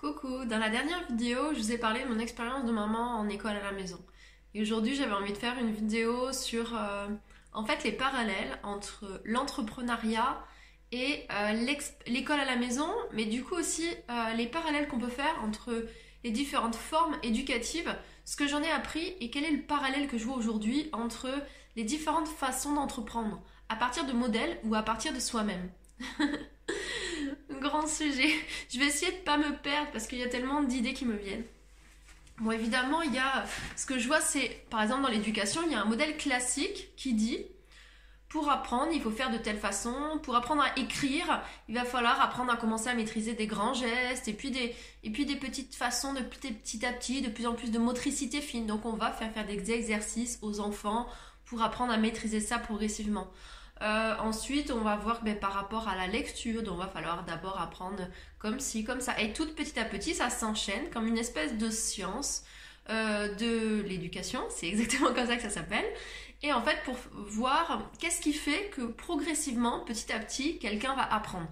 Coucou, dans la dernière vidéo, je vous ai parlé de mon expérience de maman en école à la maison. Et aujourd'hui, j'avais envie de faire une vidéo sur euh, en fait les parallèles entre l'entrepreneuriat et euh, l'école à la maison, mais du coup aussi euh, les parallèles qu'on peut faire entre les différentes formes éducatives, ce que j'en ai appris et quel est le parallèle que je vois aujourd'hui entre les différentes façons d'entreprendre, à partir de modèles ou à partir de soi-même. grand sujet. Je vais essayer de pas me perdre parce qu'il y a tellement d'idées qui me viennent. Bon, évidemment, il y a ce que je vois, c'est par exemple dans l'éducation, il y a un modèle classique qui dit pour apprendre, il faut faire de telle façon. Pour apprendre à écrire, il va falloir apprendre à commencer à maîtriser des grands gestes et puis des, et puis des petites façons de petit à petit, de plus en plus de motricité fine. Donc, on va faire faire des exercices aux enfants pour apprendre à maîtriser ça progressivement. Euh, ensuite, on va voir ben, par rapport à la lecture, donc il va falloir d'abord apprendre comme ci, comme ça. Et tout petit à petit, ça s'enchaîne comme une espèce de science euh, de l'éducation. C'est exactement comme ça que ça s'appelle. Et en fait, pour voir qu'est-ce qui fait que progressivement, petit à petit, quelqu'un va apprendre.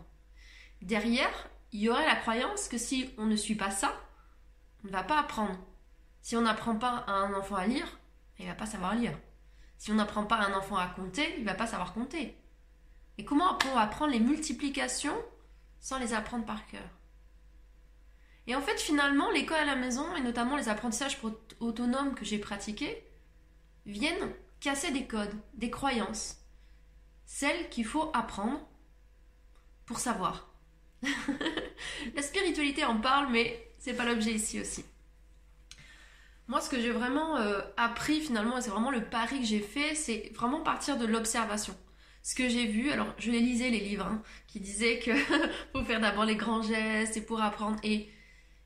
Derrière, il y aurait la croyance que si on ne suit pas ça, on ne va pas apprendre. Si on n'apprend pas à un enfant à lire, il ne va pas savoir lire. Si on n'apprend pas un enfant à compter, il va pas savoir compter. Et comment on va apprendre les multiplications sans les apprendre par cœur? Et en fait, finalement, l'école à la maison, et notamment les apprentissages autonomes que j'ai pratiqués, viennent casser des codes, des croyances, celles qu'il faut apprendre pour savoir. la spiritualité en parle, mais c'est pas l'objet ici aussi. Moi, ce que j'ai vraiment euh, appris finalement, c'est vraiment le pari que j'ai fait, c'est vraiment partir de l'observation. Ce que j'ai vu, alors je lisais les livres, hein, qui disaient que faut faire d'abord les grands gestes et pour apprendre. Et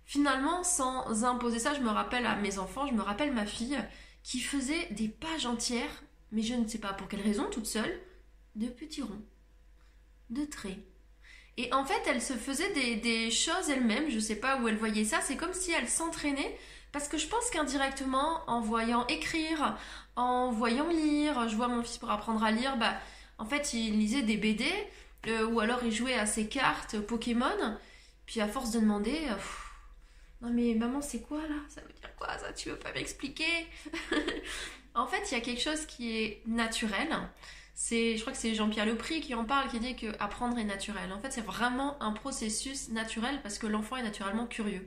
finalement, sans imposer ça, je me rappelle à mes enfants, je me rappelle ma fille qui faisait des pages entières, mais je ne sais pas pour quelle raison, toute seule, de petits ronds, de traits. Et en fait, elle se faisait des choses elle-même, je ne sais pas où elle voyait ça, c'est comme si elle s'entraînait parce que je pense qu'indirectement, en voyant écrire, en voyant lire, je vois mon fils pour apprendre à lire, bah, en fait, il lisait des BD, euh, ou alors il jouait à ses cartes Pokémon, puis à force de demander, euh, non mais maman, c'est quoi là? Ça veut dire quoi ça? Tu veux pas m'expliquer? En fait, il y a quelque chose qui est naturel. C'est, je crois que c'est Jean-Pierre Lepris qui en parle, qui dit que apprendre est naturel. En fait, c'est vraiment un processus naturel parce que l'enfant est naturellement curieux.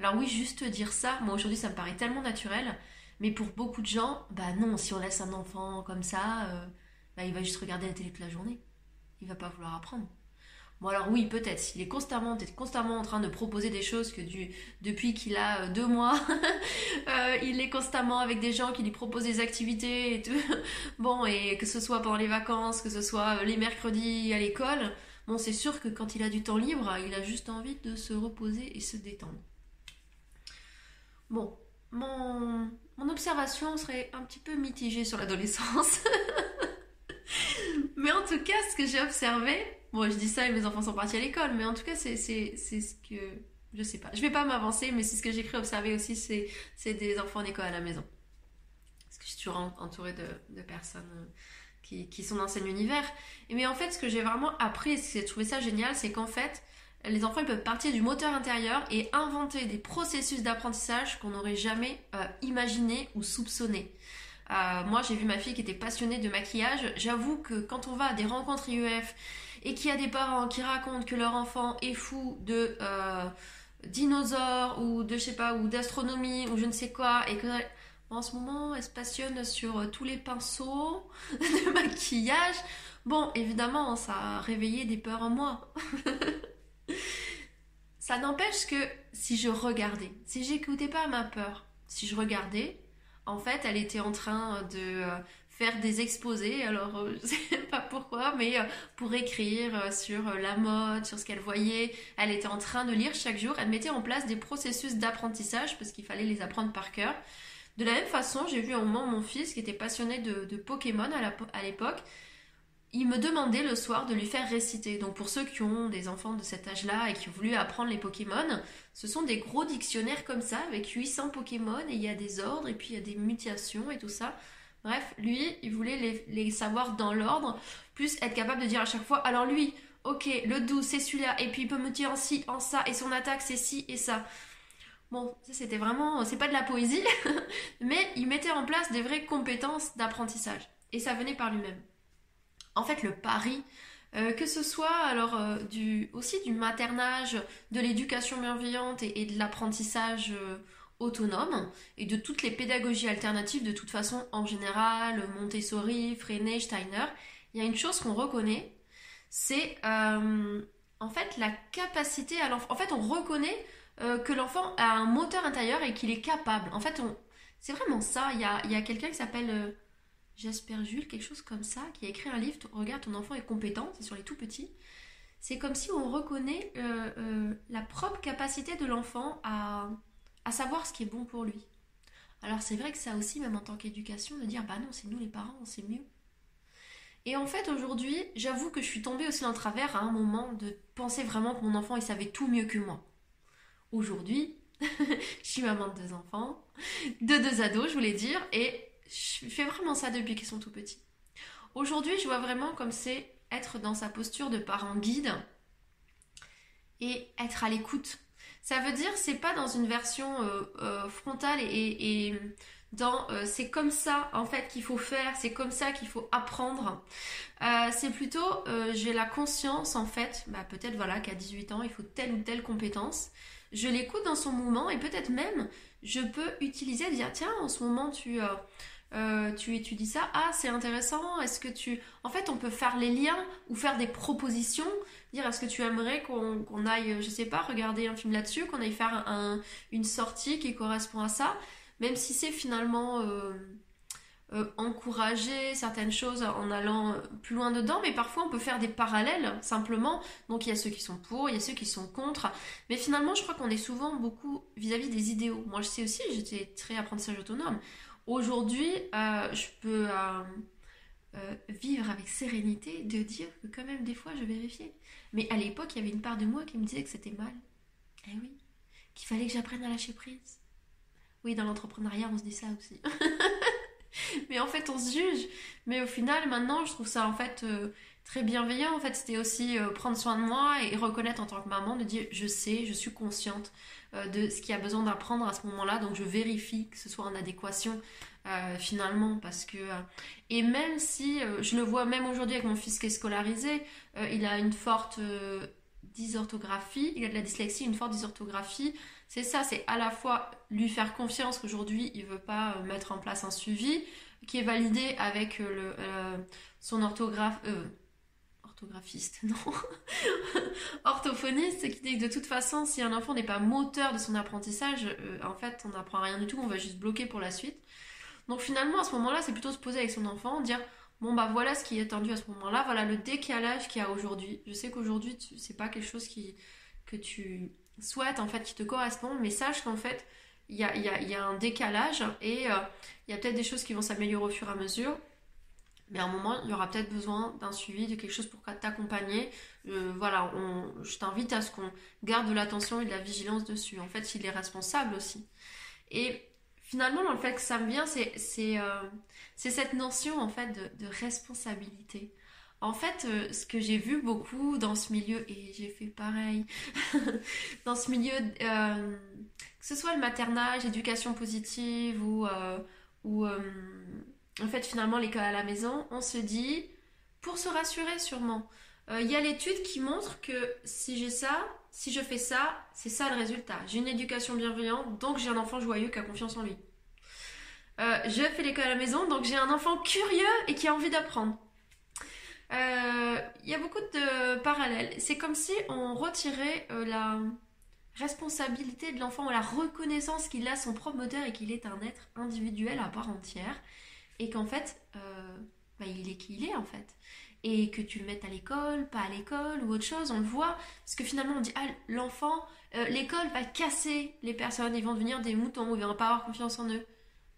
Alors oui, juste dire ça, moi aujourd'hui ça me paraît tellement naturel, mais pour beaucoup de gens, bah non, si on laisse un enfant comme ça, euh, bah il va juste regarder la télé toute la journée. Il va pas vouloir apprendre. Bon alors oui, peut-être, s'il est constamment, constamment en train de proposer des choses que depuis qu'il a euh, deux mois, euh, il est constamment avec des gens qui lui proposent des activités et tout. Bon, et que ce soit pendant les vacances, que ce soit les mercredis à l'école, bon c'est sûr que quand il a du temps libre, il a juste envie de se reposer et se détendre. Bon, mon, observation serait un petit peu mitigée sur l'adolescence. mais en tout cas, ce que j'ai observé, bon, je dis ça et mes enfants sont partis à l'école, mais en tout cas, c'est ce que. Je sais pas. Je vais pas m'avancer, mais c'est ce que j'ai cru observer aussi, c'est des enfants en école à la maison. Parce que je suis toujours entourée de, personnes euh, qui, qui, sont dans cet univers. Et mais en fait, ce que j'ai vraiment appris et ce que j'ai trouvé ça génial, c'est qu'en fait, les enfants peuvent partir du moteur intérieur et inventer des processus d'apprentissage qu'on n'aurait jamais euh, imaginé ou soupçonné. Euh, moi, j'ai vu ma fille qui était passionnée de maquillage. J'avoue que quand on va à des rencontres IEF et qu'il y a des parents qui racontent que leur enfant est fou de euh, dinosaures ou de je sais pas ou d'astronomie ou je ne sais quoi et que en ce moment elle se passionne sur tous les pinceaux de maquillage. Bon, évidemment, ça a réveillé des peurs en moi. Ça n'empêche que si je regardais, si j'écoutais pas ma peur, si je regardais, en fait, elle était en train de euh, faire des exposés, alors euh, je sais pas pourquoi, mais euh, pour écrire sur la mode, sur ce qu'elle voyait. Elle était en train de lire chaque jour. Elle mettait en place des processus d'apprentissage parce qu'il fallait les apprendre par cœur. De la même façon, j'ai vu un moment mon fils qui était passionné de, Pokémon à l'époque il me demandait le soir de lui faire réciter. Donc pour ceux qui ont des enfants de cet âge-là et qui ont voulu apprendre les Pokémon, ce sont des gros dictionnaires comme ça avec 800 Pokémon et il y a des ordres et puis il y a des mutations et tout ça. Bref, lui, il voulait les, savoir dans l'ordre, plus être capable de dire à chaque fois, alors lui, ok, le doux c'est celui-là, et puis il peut me dire en ci, en ça, et son attaque c'est ci et ça. Bon, c'était vraiment, c'est pas de la poésie, mais il mettait en place des vraies compétences d'apprentissage. Et ça venait par lui-même. En fait, le pari, euh, que ce soit alors euh, aussi du maternage, de l'éducation bienveillante et, de l'apprentissage euh, autonome, et de toutes les pédagogies alternatives, de toute façon, en général, Montessori, Freinet, Steiner, il y a une chose qu'on reconnaît, c'est en fait la capacité à l'enfant. En fait, on reconnaît que l'enfant a un moteur intérieur et qu'il est capable. En fait, c'est vraiment ça. Il y a, quelqu'un qui s'appelle Jasper Jules, quelque chose comme ça, qui a écrit un livre, Regarde, ton enfant est compétent, c'est sur les tout petits. C'est comme si on reconnaît euh, la propre capacité de l'enfant à, à savoir ce qui est bon pour lui. Alors c'est vrai que ça aussi, même en tant qu'éducation, de dire, bah non, c'est nous les parents, c'est mieux. Et en fait, aujourd'hui, j'avoue que je suis tombée aussi dans le travers à un moment de penser vraiment que mon enfant, il savait tout mieux que moi. Aujourd'hui, je suis maman de deux enfants, de deux ados, je voulais dire, et je fais vraiment ça depuis qu'ils sont tout petits. Aujourd'hui, je vois vraiment comme c'est être dans sa posture de parent guide et être à l'écoute. Ça veut dire c'est pas dans une version euh, euh, frontale et, dans euh, c'est comme ça en fait qu'il faut faire, c'est comme ça qu'il faut apprendre. c'est plutôt j'ai la conscience en fait, bah, peut-être voilà qu'à 18 ans il faut telle ou telle compétence je l'écoute dans son mouvement et peut-être même je peux utiliser, dire tiens, en ce moment tu, euh, tu étudies ça, ah c'est intéressant, est-ce que tu... En fait on peut faire les liens ou faire des propositions, dire est-ce que tu aimerais qu'on aille, je sais pas, regarder un film là-dessus, qu'on aille faire une sortie qui correspond à ça, même si c'est finalement... Euh, euh, encourager certaines choses en allant plus loin dedans, mais parfois on peut faire des parallèles simplement. Donc il y a ceux qui sont pour, il y a ceux qui sont contre. Mais finalement, je crois qu'on est souvent beaucoup vis-à-vis des idéaux. Moi, je sais aussi, j'étais très apprentissage autonome. Aujourd'hui, euh, je peux vivre avec sérénité de dire que quand même des fois je vérifiais. Mais à l'époque, il y avait une part de moi qui me disait que c'était mal. Eh oui, qu'il fallait que j'apprenne à lâcher prise. Oui, dans l'entrepreneuriat, on se dit ça aussi. mais en fait, on se juge. Mais au final, maintenant, je trouve ça en fait euh, très bienveillant. En fait, c'était aussi euh, prendre soin de moi et reconnaître en tant que maman, de dire je sais, je suis consciente euh, de ce qu'il y a besoin d'apprendre à ce moment-là. Donc, je vérifie que ce soit en adéquation finalement. Parce que. et même si je le vois même aujourd'hui avec mon fils qui est scolarisé, il a une forte dysorthographie, il a de la dyslexie, une forte dysorthographie. C'est ça, c'est à la fois lui faire confiance qu'aujourd'hui il veut pas euh, mettre en place un suivi qui est validé avec euh, le, euh, son orthographe, orthographiste, non, orthophoniste, qui dit que de toute façon, si un enfant n'est pas moteur de son apprentissage, en fait, on n'apprend rien du tout, on va juste bloquer pour la suite. Donc finalement, à ce moment-là, c'est plutôt se poser avec son enfant, dire bon bah voilà ce qui est attendu à ce moment-là, voilà le décalage qu'il y a aujourd'hui. Je sais qu'aujourd'hui, c'est pas quelque chose qui, que tu souhaites, en fait, qui te correspond, mais sache qu'en fait, il y a, un décalage et euh, il y a peut-être des choses qui vont s'améliorer au fur et à mesure. Mais à un moment, il y aura peut-être besoin d'un suivi, de quelque chose pour t'accompagner. Euh, voilà, je t'invite à ce qu'on garde de l'attention et de la vigilance dessus. En fait, il est responsable aussi. Et finalement, dans le fait que ça me vient, c'est euh, cette notion en fait de, responsabilité. En fait, ce que j'ai vu beaucoup dans ce milieu, et j'ai fait pareil, dans ce milieu que ce soit le maternage, éducation positive ou, euh, euh, en fait finalement l'école à la maison, on se dit, pour se rassurer sûrement, euh, il y a l'étude qui montre que si j'ai ça, si je fais ça, c'est ça le résultat. J'ai une éducation bienveillante, donc j'ai un enfant joyeux qui a confiance en lui. je fais l'école à la maison, donc j'ai un enfant curieux et qui a envie d'apprendre. Il y a beaucoup de parallèles. C'est comme si on retirait la, responsabilité de l'enfant, la reconnaissance qu'il a son propre moteur et qu'il est un être individuel à part entière et qu'en fait, euh, bah, il est qui il est en fait. Et que tu le mettes à l'école, pas à l'école ou autre chose, on le voit. Parce que finalement, on dit, ah, l'enfant, euh, l'école va casser les personnes, ils vont devenir des moutons, ils vont pas avoir confiance en eux.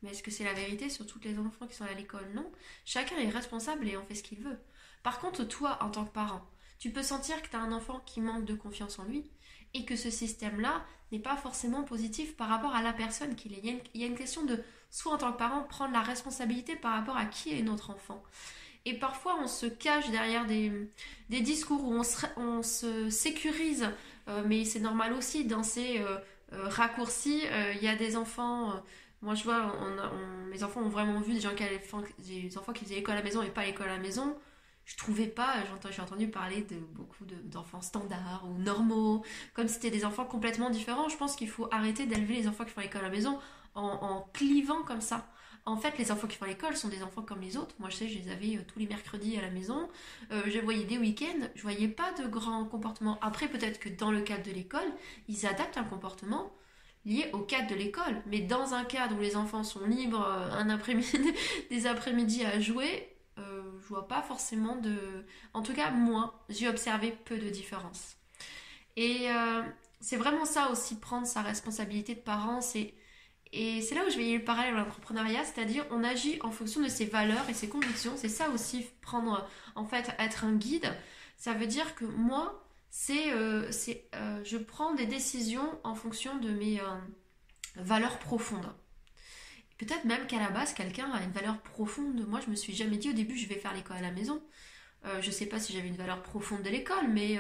Mais est-ce que c'est la vérité sur tous les enfants qui sont à l'école? Non. Chacun est responsable et on fait ce qu'il veut. Par contre, toi, en tant que parent, tu peux sentir que tu as un enfant qui manque de confiance en lui et que ce système-là n'est pas forcément positif par rapport à la personne qu'il est. Il y, a une, question de, soit en tant que parent, prendre la responsabilité par rapport à qui est notre enfant. Et parfois, on se cache derrière des, discours où on se, on se sécurise, euh, mais c'est normal aussi dans ces euh, euh, raccourcis. Il y a des enfants, moi je vois, mes enfants ont vraiment vu des gens qui allaient, des enfants qui faisaient l'école à la maison et pas l'école à la maison. Je trouvais pas, j'ai entendu parler de beaucoup d'enfants standards ou normaux, comme si c'était des enfants complètement différents. Je pense qu'il faut arrêter d'élever les enfants qui font l'école à la maison en, clivant comme ça. En fait, les enfants qui font l'école sont des enfants comme les autres. Moi, je sais, je les avais euh, tous les mercredis à la maison. Euh, je voyais des week-ends, je voyais pas de grands comportements. Après, peut-être que dans le cadre de l'école, ils adaptent un comportement lié au cadre de l'école. Mais dans un cadre où les enfants sont libres euh, un après-midi, des après-midi à jouer, pas forcément de. En tout cas, moi, j'ai observé peu de différence. Et c'est vraiment ça aussi, prendre sa responsabilité de parent, c'est et c'est là où je vais le parallèle à l'entrepreneuriat, c'est-à-dire on agit en fonction de ses valeurs et ses convictions. C'est ça aussi prendre, en fait, être un guide. Ça veut dire que moi, c'est, euh, euh, je prends des décisions en fonction de mes euh, valeurs profondes. Peut-être même qu'à la base, quelqu'un a une valeur profonde. Moi, je me suis jamais dit au début, je vais faire l'école à la maison. je ne sais pas si j'avais une valeur profonde de l'école, mais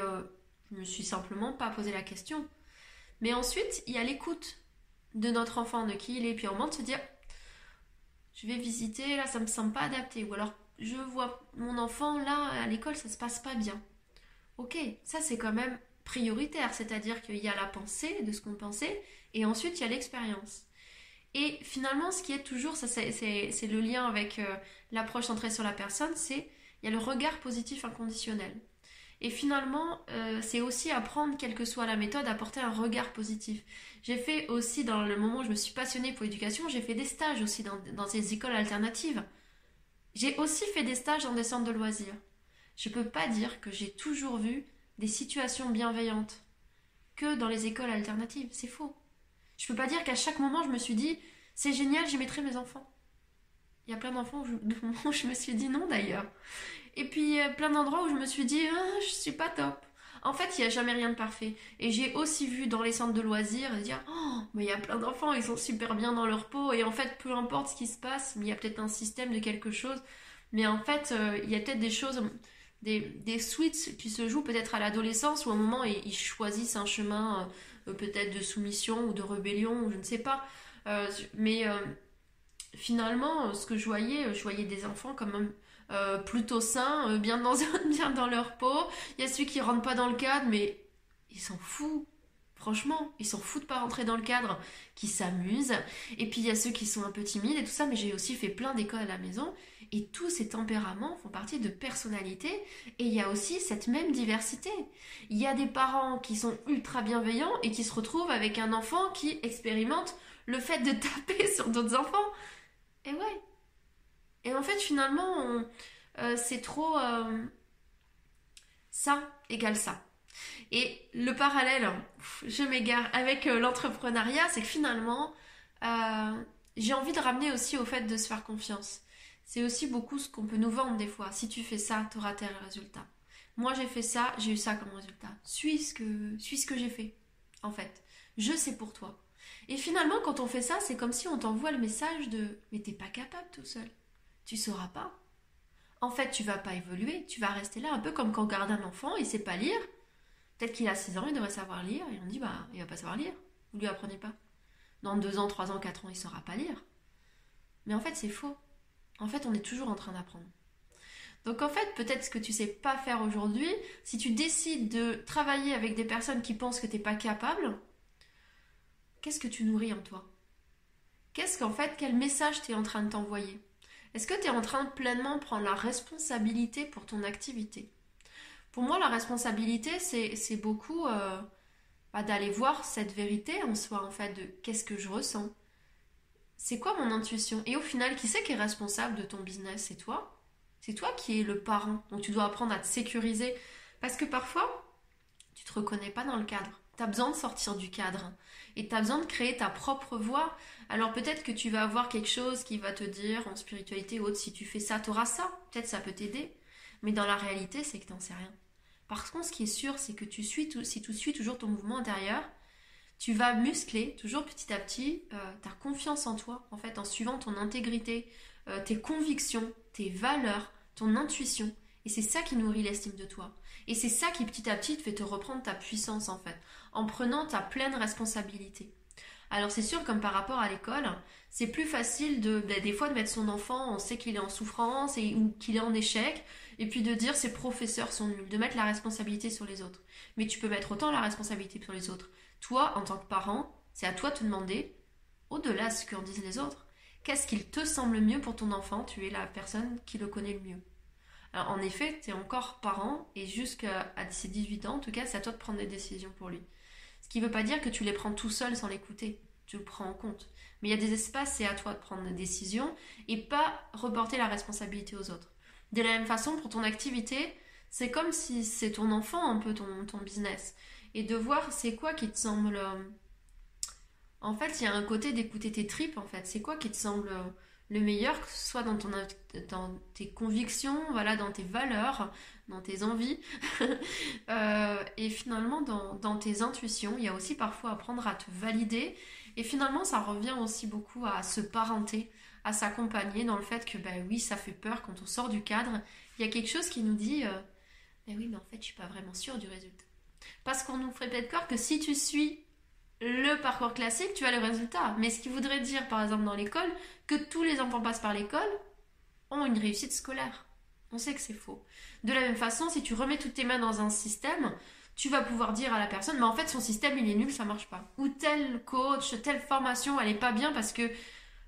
je me suis simplement pas posé la question. Mais ensuite, il y a l'écoute de notre enfant, de qui il est, puis au moment de se dire, je vais visiter, là ça me semble pas adapté, ou alors je vois mon enfant là à l'école, ça se passe pas bien. Ok, ça c'est quand même prioritaire, c'est-à-dire qu'il y a la pensée de ce qu'on pensait, et ensuite il y a l'expérience. Et finalement, ce qui est toujours, c'est le lien avec euh, l'approche centrée sur la personne, c'est il y a le regard positif inconditionnel. Et finalement, euh, c'est aussi apprendre, quelle que soit la méthode, à porter un regard positif. J'ai fait aussi, dans le moment où je me suis passionnée pour l'éducation, j'ai fait des stages aussi dans, dans ces écoles alternatives. J'ai aussi fait des stages dans des centres de loisirs. Je ne peux pas dire que j'ai toujours vu des situations bienveillantes que dans les écoles alternatives. C'est faux. Je peux pas dire qu'à chaque moment, je me suis dit, c'est génial, j'y mettrai mes enfants. Il y a plein d'enfants où, je me suis dit non d'ailleurs. Et puis plein d'endroits où je me suis dit, ah, je suis pas top. En fait, il n'y a jamais rien de parfait. Et j'ai aussi vu dans les centres de loisirs dire Oh, mais il y a plein d'enfants, ils sont super bien dans leur peau. Et en fait, peu importe ce qui se passe, il y a peut-être un système de quelque chose. Mais en fait, euh, il y a peut-être des choses, des, des qui se jouent peut-être à l'adolescence où à un moment ils, choisissent un chemin euh, peut-être de soumission ou de rébellion je ne sais pas. Euh, mais finalement, ce que je voyais, je voyais des enfants comme même euh, plutôt sains, euh, bien, dans, bien dans leur peau. Il y a ceux qui rentrent pas dans le cadre, mais ils s'en foutent. Franchement, ils s'en foutent de pas rentrer dans le cadre, qui s'amusent. Et puis il y a ceux qui sont un peu timides et tout ça, mais j'ai aussi fait plein d'écoles à la maison. Et tous ces tempéraments font partie de personnalités. Et il y a aussi cette même diversité. Il y a des parents qui sont ultra bienveillants et qui se retrouvent avec un enfant qui expérimente le fait de taper sur d'autres enfants. Et ouais, et en fait, finalement, euh, c'est trop euh, ça égale ça. Et le parallèle, je m'égare, avec euh, l'entrepreneuriat, c'est que finalement, j'ai envie de ramener aussi au fait de se faire confiance. C'est aussi beaucoup ce qu'on peut nous vendre des fois. Si tu fais ça, tu auras tel résultat. Moi, j'ai fait ça, j'ai eu ça comme résultat. Suis ce que, suis ce que j'ai fait, en fait. Je sais pour toi. Et finalement, quand on fait ça, c'est comme si on t'envoie le message de Mais t'es pas capable tout seul tu sauras pas. En fait, tu vas pas évoluer, tu vas rester là un peu comme quand on garde un enfant, il sait pas lire. Peut-être qu'il a 6 ans, il devrait savoir lire, et on dit bah il va pas savoir lire. Vous lui apprenez pas. Dans 2 ans, 3 ans, 4 ans, il saura pas lire. Mais en fait, c'est faux. En fait, on est toujours en train d'apprendre. Donc en fait, peut-être ce que tu sais pas faire aujourd'hui, si tu décides de travailler avec des personnes qui pensent que tu n'es pas capable, qu'est-ce que tu nourris en toi? Qu'est-ce qu'en fait, quel message tu es en train de t'envoyer? Est-ce que tu es en train de pleinement prendre la responsabilité pour ton activité? Pour moi, la responsabilité, c'est beaucoup euh, bah, d'aller voir cette vérité en soi, en fait, de qu'est-ce que je ressens. C'est quoi mon intuition? Et au final, qui c'est qui est responsable de ton business? C'est toi? C'est toi qui es le parent. Donc tu dois apprendre à te sécuriser. Parce que parfois, tu te reconnais pas dans le cadre. Tu as besoin de sortir du cadre. Et tu as besoin de créer ta propre voie. Alors peut-être que tu vas avoir quelque chose qui va te dire en spiritualité ou autre, si tu fais ça, tu auras ça. Peut-être ça peut t'aider. Mais dans la réalité, c'est que tu n'en sais rien. Par contre, ce qui est sûr, c'est que tu suis si tu suis toujours ton mouvement intérieur, tu vas muscler toujours petit à petit euh, ta confiance en toi, en fait, en suivant ton intégrité, euh, tes convictions, tes valeurs, ton intuition. Et c'est ça qui nourrit l'estime de toi. Et c'est ça qui petit à petit te fait te reprendre ta puissance en fait, en prenant ta pleine responsabilité. Alors c'est sûr, comme par rapport à l'école, c'est plus facile de, ben, des fois de mettre son enfant, on sait qu'il est en souffrance et, ou qu'il est en échec, et puis de dire ses professeurs sont nuls, de mettre la responsabilité sur les autres. Mais tu peux mettre autant la responsabilité sur les autres. Toi, en tant que parent, c'est à toi de te demander, au-delà de ce qu'en disent les autres, qu'est-ce qu'il te semble mieux pour ton enfant? Tu es la personne qui le connaît le mieux. En effet, tu es encore parent et jusqu'à ses 18 ans, en tout cas, c'est à toi de prendre des décisions pour lui. Ce qui ne veut pas dire que tu les prends tout seul sans l'écouter. Tu le prends en compte. Mais il y a des espaces, c'est à toi de prendre des décisions et pas reporter la responsabilité aux autres. De la même façon, pour ton activité, c'est comme si c'est ton enfant un peu ton business. Et de voir c'est quoi qui te semble... Euh, en fait, il y a un côté d'écouter tes tripes, en fait. C'est quoi qui te semble euh, le meilleur, que ce soit dans, ton, dans tes convictions, voilà, dans tes valeurs, dans tes envies, euh, et finalement dans, tes intuitions. Il y a aussi parfois apprendre à te valider, et finalement ça revient aussi beaucoup à se parenter, à s'accompagner dans le fait que, ben oui, ça fait peur quand on sort du cadre. Il y a quelque chose qui nous dit, euh, ben oui, mais en fait, je suis pas vraiment sûre du résultat. Parce qu'on nous ferait peut-être peur que si tu suis le parcours classique, tu as le résultat. Mais ce qui voudrait dire, par exemple, dans l'école, que tous les enfants passent par l'école ont une réussite scolaire. On sait que c'est faux. De la même façon, si tu remets toutes tes mains dans un système, tu vas pouvoir dire à la personne, mais en fait, son système, il est nul, ça marche pas. Ou tel coach, telle formation, elle est pas bien parce que,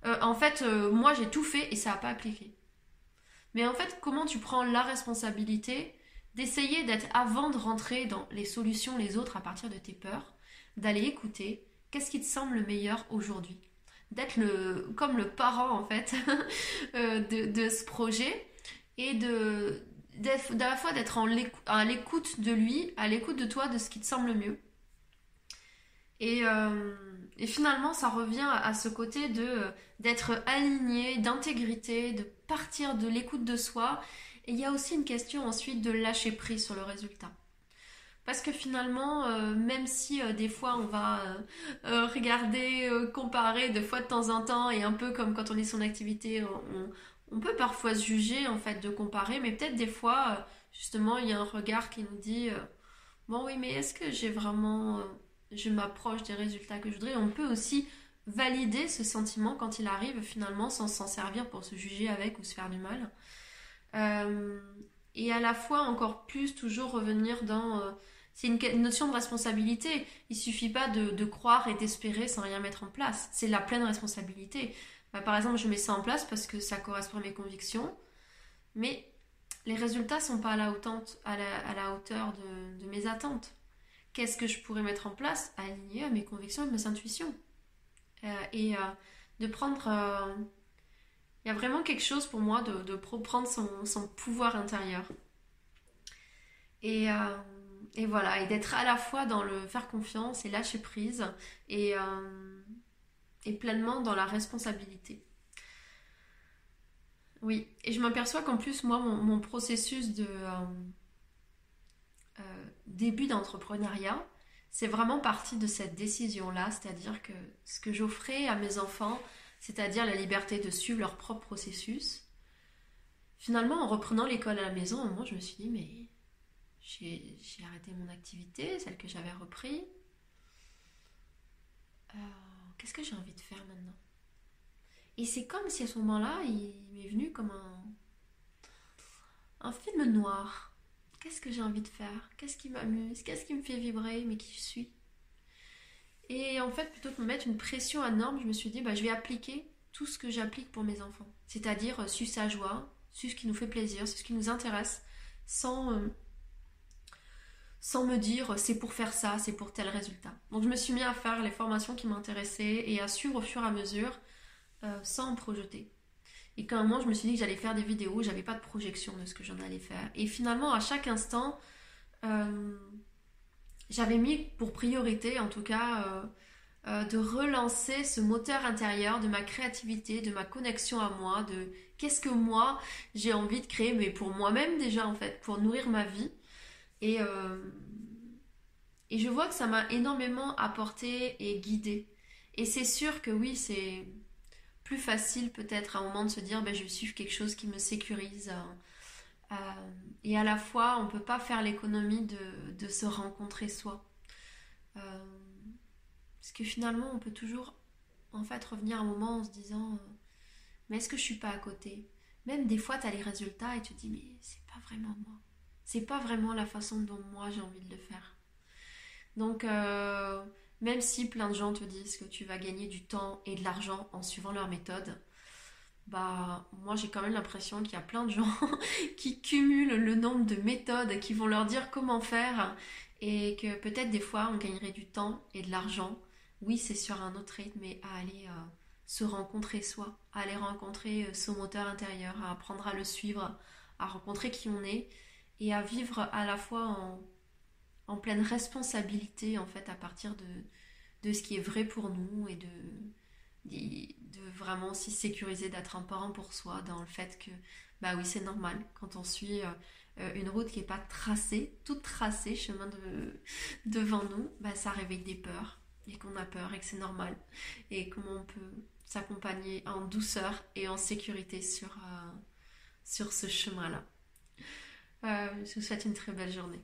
euh, en fait, euh, moi, j'ai tout fait et ça n'a pas appliqué. Mais en fait, comment tu prends la responsabilité d'essayer d'être, avant de rentrer dans les solutions, les autres, à partir de tes peurs, d'aller écouter qu'est-ce qui te semble le meilleur aujourd'hui. D'être le, comme le parent en fait euh, de, ce projet et de, d'à la fois d'être à l'écoute de lui, à l'écoute de toi, de ce qui te semble le mieux. Et, euh, et finalement, ça revient à, ce côté de d'être aligné, d'intégrité, de partir de l'écoute de soi. Et il y a aussi une question ensuite de lâcher prise sur le résultat. Parce que finalement, euh, même si euh, des fois on va euh, regarder, comparer de fois de temps en temps, et un peu comme quand on est son activité, on, peut parfois juger en fait de comparer, mais peut-être des fois, justement, il y a un regard qui nous dit Bon, oui, mais est-ce que j'ai vraiment. je m'approche des résultats que je voudrais? On peut aussi valider ce sentiment quand il arrive finalement sans s'en servir pour se juger avec ou se faire du mal. Et à la fois encore plus toujours revenir dans c'est une, notion de responsabilité. Il suffit pas de, croire et d'espérer sans rien mettre en place. C'est la pleine responsabilité. Bah, par exemple, je mets ça en place parce que ça correspond à mes convictions, mais les résultats sont pas à la, à la, hauteur de, mes attentes. Qu'est-ce que je pourrais mettre en place aligné à mes convictions et mes intuitions? Euh, Et euh, de prendre... Euh, il y a vraiment quelque chose pour moi de, de prendre son, pouvoir intérieur. Et et voilà, et d'être à la fois dans le faire confiance et lâcher prise et, euh, pleinement dans la responsabilité. Oui, et je m'aperçois qu'en plus, moi, mon, processus de euh, euh, début d'entrepreneuriat, c'est vraiment parti de cette décision-là, c'est-à-dire que ce que j'offrais à mes enfants, c'est-à-dire la liberté de suivre leur propre processus, finalement, en reprenant l'école à la maison, moi, je me suis dit, mais j'ai arrêté mon activité, celle que j'avais repris. Euh, qu'est-ce que j'ai envie de faire maintenant? Et c'est comme si à ce moment-là, il m'est venu comme un, un film noir. Qu'est-ce que j'ai envie de faire? Qu'est-ce qui m'amuse? Qu'est-ce qui me fait vibrer Mais qui je suis? Et en fait, plutôt que de me mettre une pression énorme, je me suis dit, bah, je vais appliquer tout ce que j'applique pour mes enfants. C'est-à-dire, euh, suivre sa joie, suivre ce qui nous fait plaisir, suivre ce qui nous intéresse, sans, euh, sans me dire c'est pour faire ça, c'est pour tel résultat. Donc je me suis mis à faire les formations qui m'intéressaient et à suivre au fur et à mesure euh, sans me projeter. Et qu'à un moment je me suis dit que j'allais faire des vidéos, j'avais pas de projection de ce que j'en allais faire. Et finalement à chaque instant, euh, j'avais mis pour priorité en tout cas euh, de relancer ce moteur intérieur de ma créativité, de ma connexion à moi, de qu'est-ce que moi j'ai envie de créer, mais pour moi-même déjà en fait, pour nourrir ma vie. Et, euh, je vois que ça m'a énormément apporté et guidé. Et c'est sûr que oui, c'est plus facile peut-être à un moment de se dire ben, je vais suivre quelque chose qui me sécurise. Et à la fois, on ne peut pas faire l'économie de, se rencontrer soi. parce que finalement, on peut toujours en fait revenir un moment en se disant mais est-ce que je suis pas à côté? Même des fois, tu as les résultats et tu te dis mais c'est pas vraiment moi. C'est pas vraiment la façon dont moi j'ai envie de le faire. Donc, euh, même si plein de gens te disent que tu vas gagner du temps et de l'argent en suivant leur méthode, bah, moi j'ai quand même l'impression qu'il y a plein de gens qui cumulent le nombre de méthodes qui vont leur dire comment faire et que peut-être des fois on gagnerait du temps et de l'argent. Oui, c'est sur un autre rythme, mais à aller euh, se rencontrer soi, à aller rencontrer euh, son moteur intérieur, à apprendre à le suivre, à rencontrer qui on est et à vivre à la fois en en pleine responsabilité en fait à partir de, de ce qui est vrai pour nous et de, de, vraiment aussi sécuriser d'être un parent pour soi dans le fait que bah oui c'est normal quand on suit euh, une route qui n'est pas tracée, toute tracée, chemin de, devant nous, bah ça réveille des peurs et qu'on a peur et que c'est normal et comment on peut s'accompagner en douceur et en sécurité sur, euh, sur ce chemin-là. Euh, je vous souhaite une très belle journée.